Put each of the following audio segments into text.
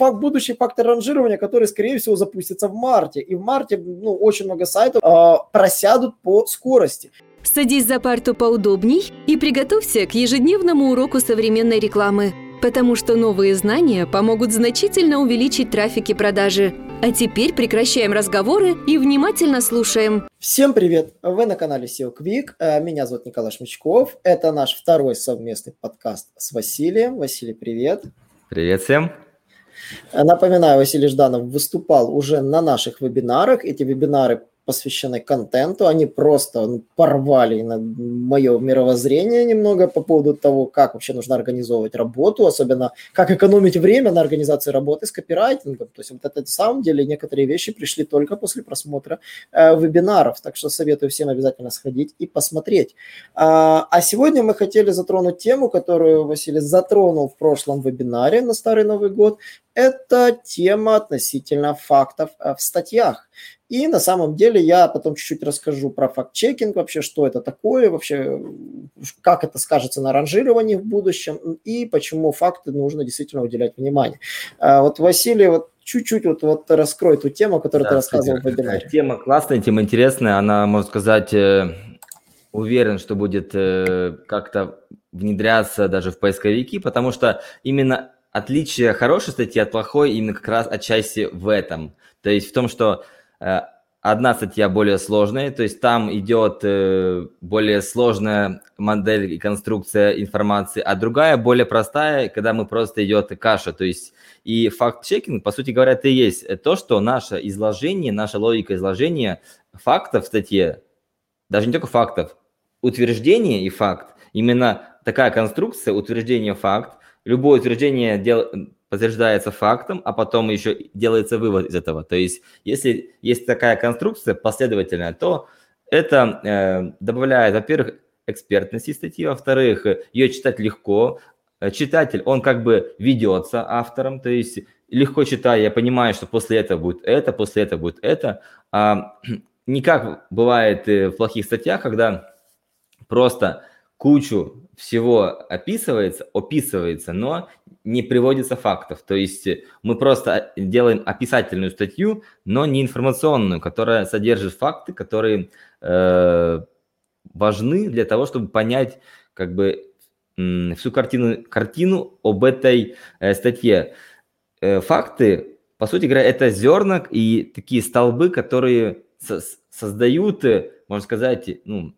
факт будущий фактор ранжирования, который, скорее всего, запустится в марте. И в марте ну, очень много сайтов э, просядут по скорости. Садись за парту поудобней и приготовься к ежедневному уроку современной рекламы, потому что новые знания помогут значительно увеличить трафик и продажи. А теперь прекращаем разговоры и внимательно слушаем. Всем привет! Вы на канале SEO Quick. Э, меня зовут Николай Шмичков. Это наш второй совместный подкаст с Василием. Василий, привет! Привет всем! Напоминаю, Василий Жданов выступал уже на наших вебинарах. Эти вебинары посвящены контенту, они просто ну, порвали на мое мировоззрение немного по поводу того, как вообще нужно организовывать работу, особенно как экономить время на организации работы с копирайтингом. То есть вот это на самом деле некоторые вещи пришли только после просмотра э, вебинаров, так что советую всем обязательно сходить и посмотреть. А, а сегодня мы хотели затронуть тему, которую Василий затронул в прошлом вебинаре на Старый Новый год. Это тема относительно фактов э, в статьях. И на самом деле я потом чуть-чуть расскажу про факт-чекинг, вообще, что это такое, вообще, как это скажется на ранжировании в будущем и почему факты нужно действительно уделять внимание. А вот Василий, вот чуть-чуть вот, вот раскрой ту тему, которую да, ты рассказывал в вебинаре. Тема классная, тема интересная, она, можно сказать, э, уверен, что будет э, как-то внедряться даже в поисковики, потому что именно отличие хорошей статьи от плохой именно как раз отчасти в этом. То есть в том, что Э, одна статья более сложная, то есть там идет э, более сложная модель и конструкция информации, а другая более простая, когда мы просто идет каша, то есть и факт-чекинг, по сути говоря, это и есть то, что наше изложение, наша логика изложения фактов в статье, даже не только фактов, утверждение и факт, именно такая конструкция, утверждение факт, любое утверждение дел, подтверждается фактом, а потом еще делается вывод из этого. То есть, если есть такая конструкция последовательная, то это э, добавляет, во-первых, экспертности статьи, во-вторых, ее читать легко. Читатель, он как бы ведется автором, то есть легко читая, я понимаю, что после этого будет это, после этого будет это. А, не как бывает в плохих статьях, когда просто кучу всего описывается, описывается, но не приводится фактов. То есть мы просто делаем описательную статью, но не информационную, которая содержит факты, которые э, важны для того, чтобы понять как бы всю картину, картину об этой э, статье. Э, факты, по сути говоря, это зернок и такие столбы, которые со создают, э, можно сказать, ну,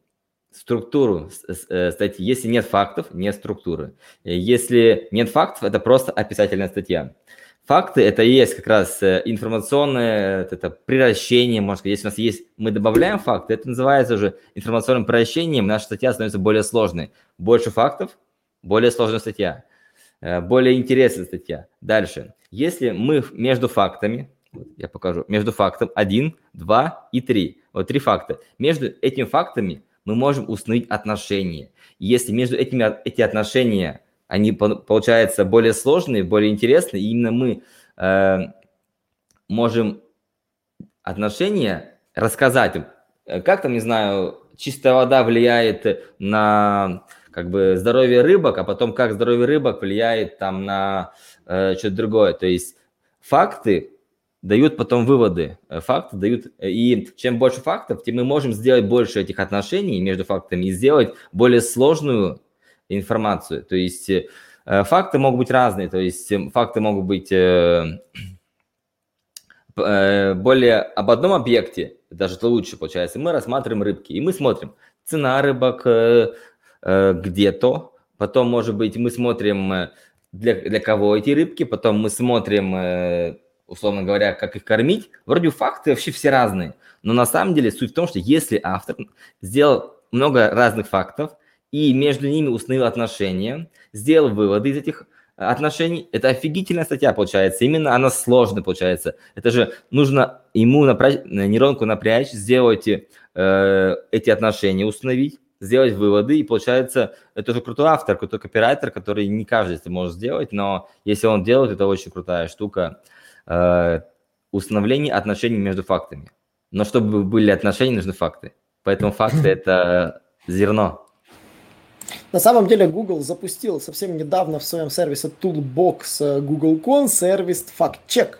структуру э, статьи. Если нет фактов, нет структуры. Если нет фактов, это просто описательная статья. Факты – это и есть как раз э, информационное это превращение, можно сказать. Если у нас есть, мы добавляем факты, это называется уже информационным превращением, наша статья становится более сложной. Больше фактов – более сложная статья, э, более интересная статья. Дальше. Если мы между фактами, я покажу, между фактом 1, 2 и 3, вот три факта, между этими фактами – мы можем установить отношения. если между этими эти отношения, они получаются более сложные, более интересные, и именно мы э, можем отношения рассказать, э, как там, не знаю, чистая вода влияет на как бы здоровье рыбок, а потом как здоровье рыбок влияет там на э, что-то другое. То есть факты дают потом выводы, э, факты дают, э, и чем больше фактов, тем мы можем сделать больше этих отношений между фактами и сделать более сложную информацию. То есть э, факты могут быть разные, то есть факты могут быть более об одном объекте, даже то лучше получается. Мы рассматриваем рыбки, и мы смотрим цена рыбок где-то, потом, может быть, мы смотрим для, для кого эти рыбки, потом мы смотрим условно говоря, как их кормить, вроде факты вообще все разные. Но на самом деле суть в том, что если автор сделал много разных фактов и между ними установил отношения, сделал выводы из этих отношений, это офигительная статья получается. Именно она сложная получается. Это же нужно ему напрячь, нейронку напрячь, сделать э, эти отношения, установить, сделать выводы, и получается, это же крутой автор, крутой копирайтер, который не каждый это может сделать, но если он делает, это очень крутая штука. Э, установление отношений между фактами. Но чтобы были отношения, нужны факты. Поэтому факты – это зерно. На самом деле Google запустил совсем недавно в своем сервисе Toolbox Google.com сервис FactCheck.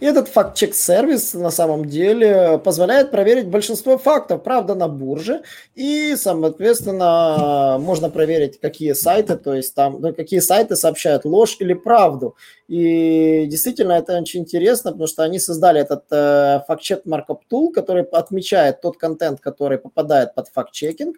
И этот факт-чек-сервис на самом деле позволяет проверить большинство фактов, правда, на бурже. И, соответственно, можно проверить, какие сайты, то есть там, ну, какие сайты сообщают ложь или правду. И действительно это очень интересно, потому что они создали этот э, факт-чек маркап tool, который отмечает тот контент, который попадает под факт-чекинг.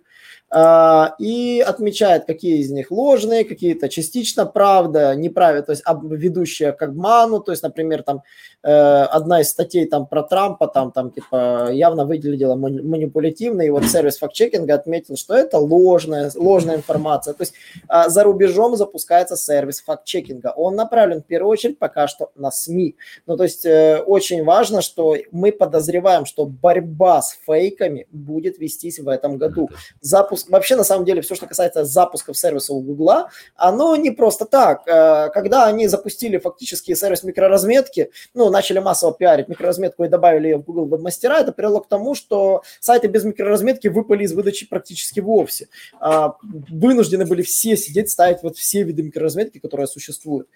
А, и отмечает, какие из них ложные, какие-то частично правда, неправильно, то есть ведущие к обману, то есть, например, там э, одна из статей там про Трампа, там, там типа явно выглядела манипулятивно, и вот сервис факт-чекинга отметил, что это ложная, ложная информация, то есть а, за рубежом запускается сервис факт-чекинга, он направлен в первую очередь пока что на СМИ, ну то есть э, очень важно, что мы подозреваем, что борьба с фейками будет вестись в этом году, запуск вообще на самом деле все, что касается запусков сервисов у Гугла, оно не просто так. Э, когда они запустили фактически сервис микроразметки, ну, начали массово пиарить микроразметку и добавили ее в Google Webmaster, это привело к тому, что сайты без микроразметки выпали из выдачи практически вовсе. А, вынуждены были все сидеть, ставить вот все виды микроразметки, которые существуют.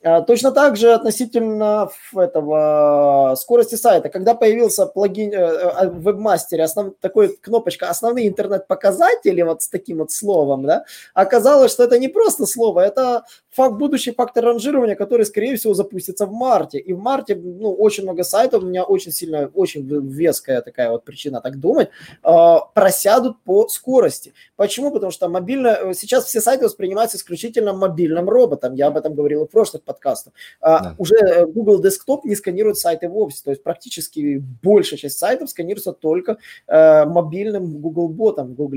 А, точно так же относительно этого скорости сайта. Когда появился плагин э, э, в вебмастере, основ, такой кнопочка «Основные интернет-показатели» вот с таким вот словом, да, оказалось, что это не просто слово, это факт, будущий фактор ранжирования, который, скорее всего, запустится в марте. И в марте, ну, очень много сайтов, у меня очень сильно, очень веская такая вот причина так думать, а, просядут по скорости. Почему? Потому что мобильно, э, сейчас все сайты воспринимаются исключительно мобильным роботом. Я об этом говорил в прошлых подкастов. А, да. Уже э, Google Desktop не сканирует сайты вовсе, то есть практически большая часть сайтов сканируется только э, мобильным Google ботом в Google.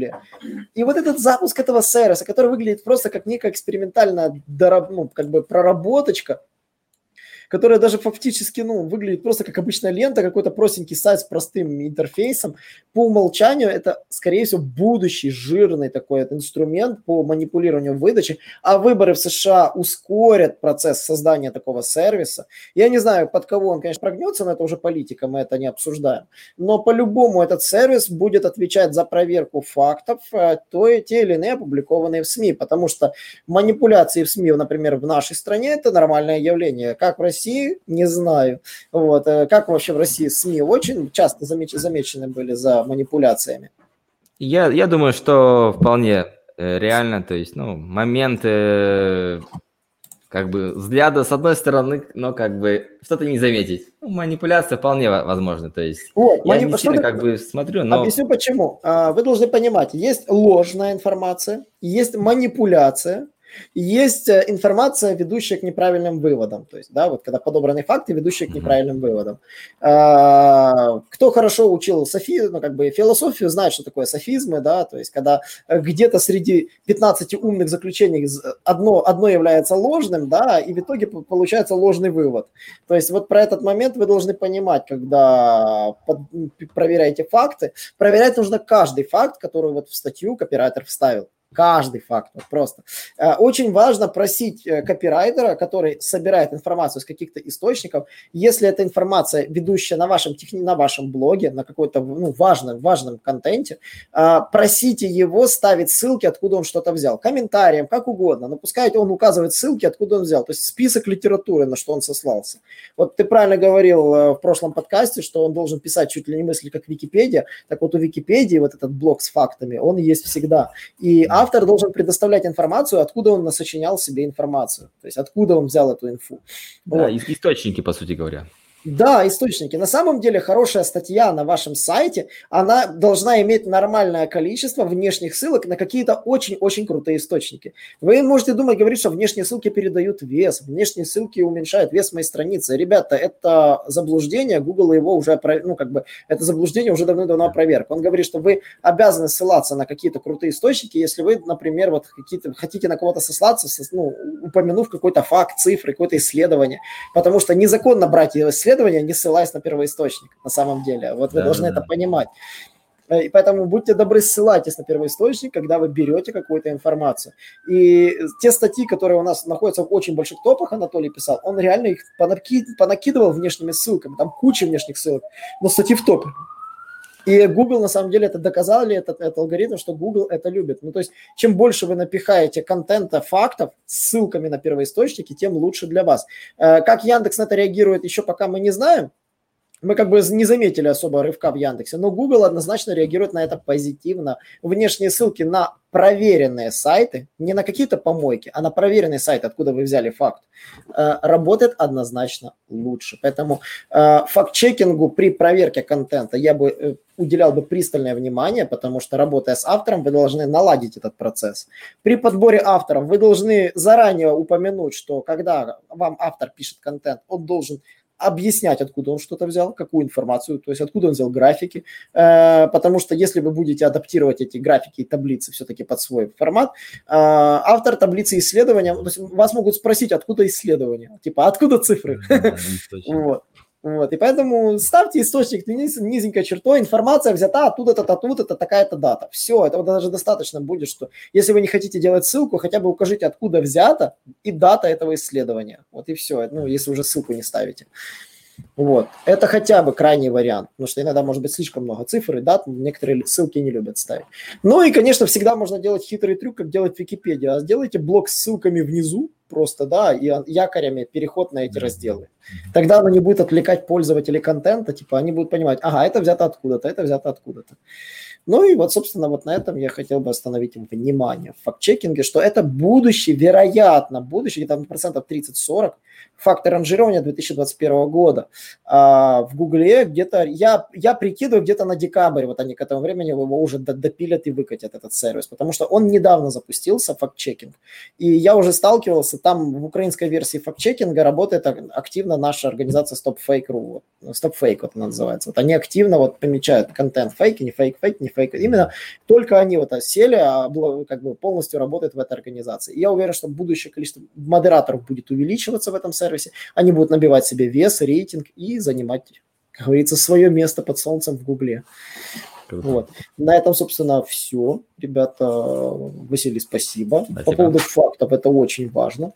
И вот этот запуск этого сервиса, который выглядит просто как некая экспериментальная ну, как бы проработочка, которая даже фактически, ну, выглядит просто как обычная лента, какой-то простенький сайт с простым интерфейсом. По умолчанию это, скорее всего, будущий жирный такой инструмент по манипулированию выдачи, а выборы в США ускорят процесс создания такого сервиса. Я не знаю, под кого он, конечно, прогнется, но это уже политика, мы это не обсуждаем. Но по-любому этот сервис будет отвечать за проверку фактов, э, то и те или иные опубликованные в СМИ, потому что манипуляции в СМИ, например, в нашей стране, это нормальное явление. Как в России России, не знаю. Вот. Э, как вообще в России СМИ очень часто замеч- замечены были за манипуляциями? Я, я думаю, что вполне э, реально, то есть, ну, моменты как бы взгляда с одной стороны, но как бы что-то не заметить. Ну, манипуляция вполне возможна, то есть вот, я манip... не сильно как бы смотрю, но... Объясню почему. А, вы должны понимать, есть ложная информация, есть манипуляция, есть э, информация, ведущая к неправильным выводам. То есть, да, вот когда подобраны факты, ведущие к неправильным выводам. А, кто хорошо учил софи, ну, как бы философию, знает, что такое софизмы, да, то есть, когда э, где-то среди 15 умных заключений одно, одно является ложным, да, и в итоге получается ложный вывод. То есть, вот про этот момент вы должны понимать, когда под, проверяете факты. Проверять нужно каждый факт, который вот в статью копирайтер вставил. Каждый факт, просто. Э, очень важно просить э, копирайтера, который собирает информацию с каких-то источников, если эта информация, ведущая на вашем, техни... на вашем блоге, на какой-то ну, важном, важном контенте, э, просите его ставить ссылки, откуда он что-то взял. Комментарием, как угодно. Но пускай он указывает ссылки, откуда он взял. То есть список литературы, на что он сослался. Вот ты правильно говорил в прошлом подкасте, что он должен писать чуть ли не мысли, как Википедия. Так вот у Википедии вот этот блок с фактами, он есть всегда. И автор должен предоставлять информацию, откуда он насочинял себе информацию, то есть откуда он взял эту инфу. Да, вот. источники, по сути говоря. Да, источники. На самом деле хорошая статья на вашем сайте, она должна иметь нормальное количество внешних ссылок на какие-то очень-очень крутые источники. Вы можете думать, говорить, что внешние ссылки передают вес, внешние ссылки уменьшают вес моей страницы. Ребята, это заблуждение, Google его уже, ну как бы, это заблуждение уже давно-давно опроверг. Он говорит, что вы обязаны ссылаться на какие-то крутые источники, если вы, например, вот какие-то, хотите на кого-то сослаться, ну, упомянув какой-то факт, цифры, какое-то исследование, потому что незаконно брать исследование исследования, не ссылаясь на первоисточник, на самом деле. Вот вы да, должны да. это понимать. Э, и поэтому будьте добры, ссылайтесь на первоисточник, когда вы берете какую-то информацию. И те статьи, которые у нас находятся в очень больших топах, Анатолий писал, он реально их понаки... понакидывал внешними ссылками, там куча внешних ссылок, но статьи в топе. И Google на самом деле это доказали, этот, этот алгоритм, что Google это любит. Ну, то есть, чем больше вы напихаете контента, фактов, ссылками на первоисточники, тем лучше для вас. Э, как Яндекс на это реагирует, еще пока мы не знаем, мы как бы не заметили особо рывка в Яндексе, но Google однозначно реагирует на это позитивно. Внешние ссылки на проверенные сайты, не на какие-то помойки, а на проверенные сайты, откуда вы взяли факт, э, работает однозначно лучше. Поэтому э, факт-чекингу при проверке контента я бы э, уделял бы пристальное внимание, потому что работая с автором, вы должны наладить этот процесс. При подборе авторов вы должны заранее упомянуть, что когда вам автор пишет контент, он должен объяснять, откуда он что-то взял, какую информацию, то есть откуда он взял графики, э, потому что если вы будете адаптировать эти графики и таблицы все-таки под свой формат, э, автор таблицы исследования, то есть вас могут спросить, откуда исследования, типа, откуда цифры, вот. Вот, и поэтому ставьте источник низ, низенькой чертой, информация взята оттуда-то, оттуда-то, такая-то дата. Все, этого даже достаточно будет, что если вы не хотите делать ссылку, хотя бы укажите, откуда взята и дата этого исследования. Вот и все, ну, если уже ссылку не ставите. Вот. Это хотя бы крайний вариант, потому что иногда может быть слишком много цифр и дат, некоторые ссылки не любят ставить. Ну и, конечно, всегда можно делать хитрый трюк, как делать Википедия. А сделайте блок с ссылками внизу, просто, да, и якорями переход на эти разделы. Тогда оно не будет отвлекать пользователей контента, типа они будут понимать, ага, это взято откуда-то, это взято откуда-то. Ну и вот, собственно, вот на этом я хотел бы остановить им внимание в факт-чекинге, что это будущее, вероятно, будущее, где-то процентов 30-40, фактор ранжирования 2021 года. А в Гугле где-то, я, я прикидываю, где-то на декабрь, вот они к этому времени его уже допилят и выкатят этот сервис, потому что он недавно запустился, факт-чекинг, и я уже сталкивался, там в украинской версии факт-чекинга работает активно наша организация StopFake.ru, StopFake вот она называется. Вот они активно вот помечают контент фейки, не фейк, фейк, не фейк. Именно только они вот сели, а как бы полностью работают в этой организации. И я уверен, что будущее количество модераторов будет увеличиваться в этом сервисе. Они будут набивать себе вес, рейтинг и занимать, как говорится, свое место под солнцем в Гугле. Вот. На этом, собственно, все. Ребята, Василий, спасибо. спасибо. По поводу фактов, это очень важно.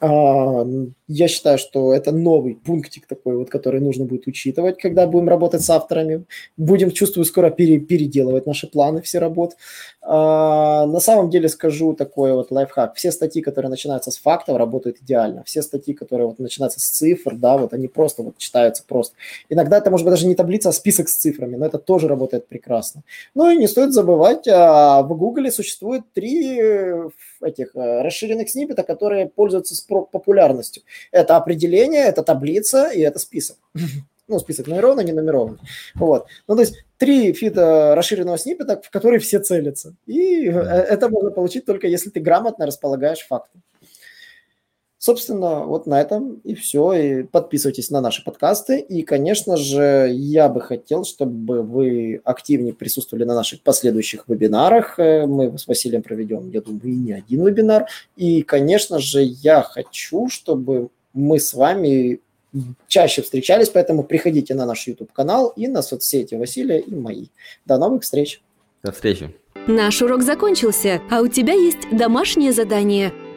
А, я считаю, что это новый пунктик такой, вот, который нужно будет учитывать, когда будем работать с авторами. Будем, чувствую, скоро пере, переделывать наши планы, все работы. А, на самом деле скажу такой вот лайфхак. Все статьи, которые начинаются с фактов, работают идеально. Все статьи, которые вот начинаются с цифр, да, вот они просто вот читаются просто. Иногда это может быть даже не таблица, а список с цифрами, но это тоже работает прекрасно. Ну и не стоит забывать, а, в Гугле существует три этих э, расширенных сниппета, которые пользуются популярностью. Это определение, это таблица и это список. Ну, список нумерованный, не нумерованный. Вот. Ну, то есть три фита расширенного сниппета, в которые все целятся. И э, это можно получить только если ты грамотно располагаешь факты. Собственно, вот на этом и все. И подписывайтесь на наши подкасты. И, конечно же, я бы хотел, чтобы вы активнее присутствовали на наших последующих вебинарах. Э, мы с Василием проведем, я думаю, и не один вебинар. И, конечно же, я хочу, чтобы мы с вами чаще встречались, поэтому приходите на наш YouTube-канал и на соцсети Василия и мои. До новых встреч! До встречи! Наш урок закончился, а у тебя есть домашнее задание –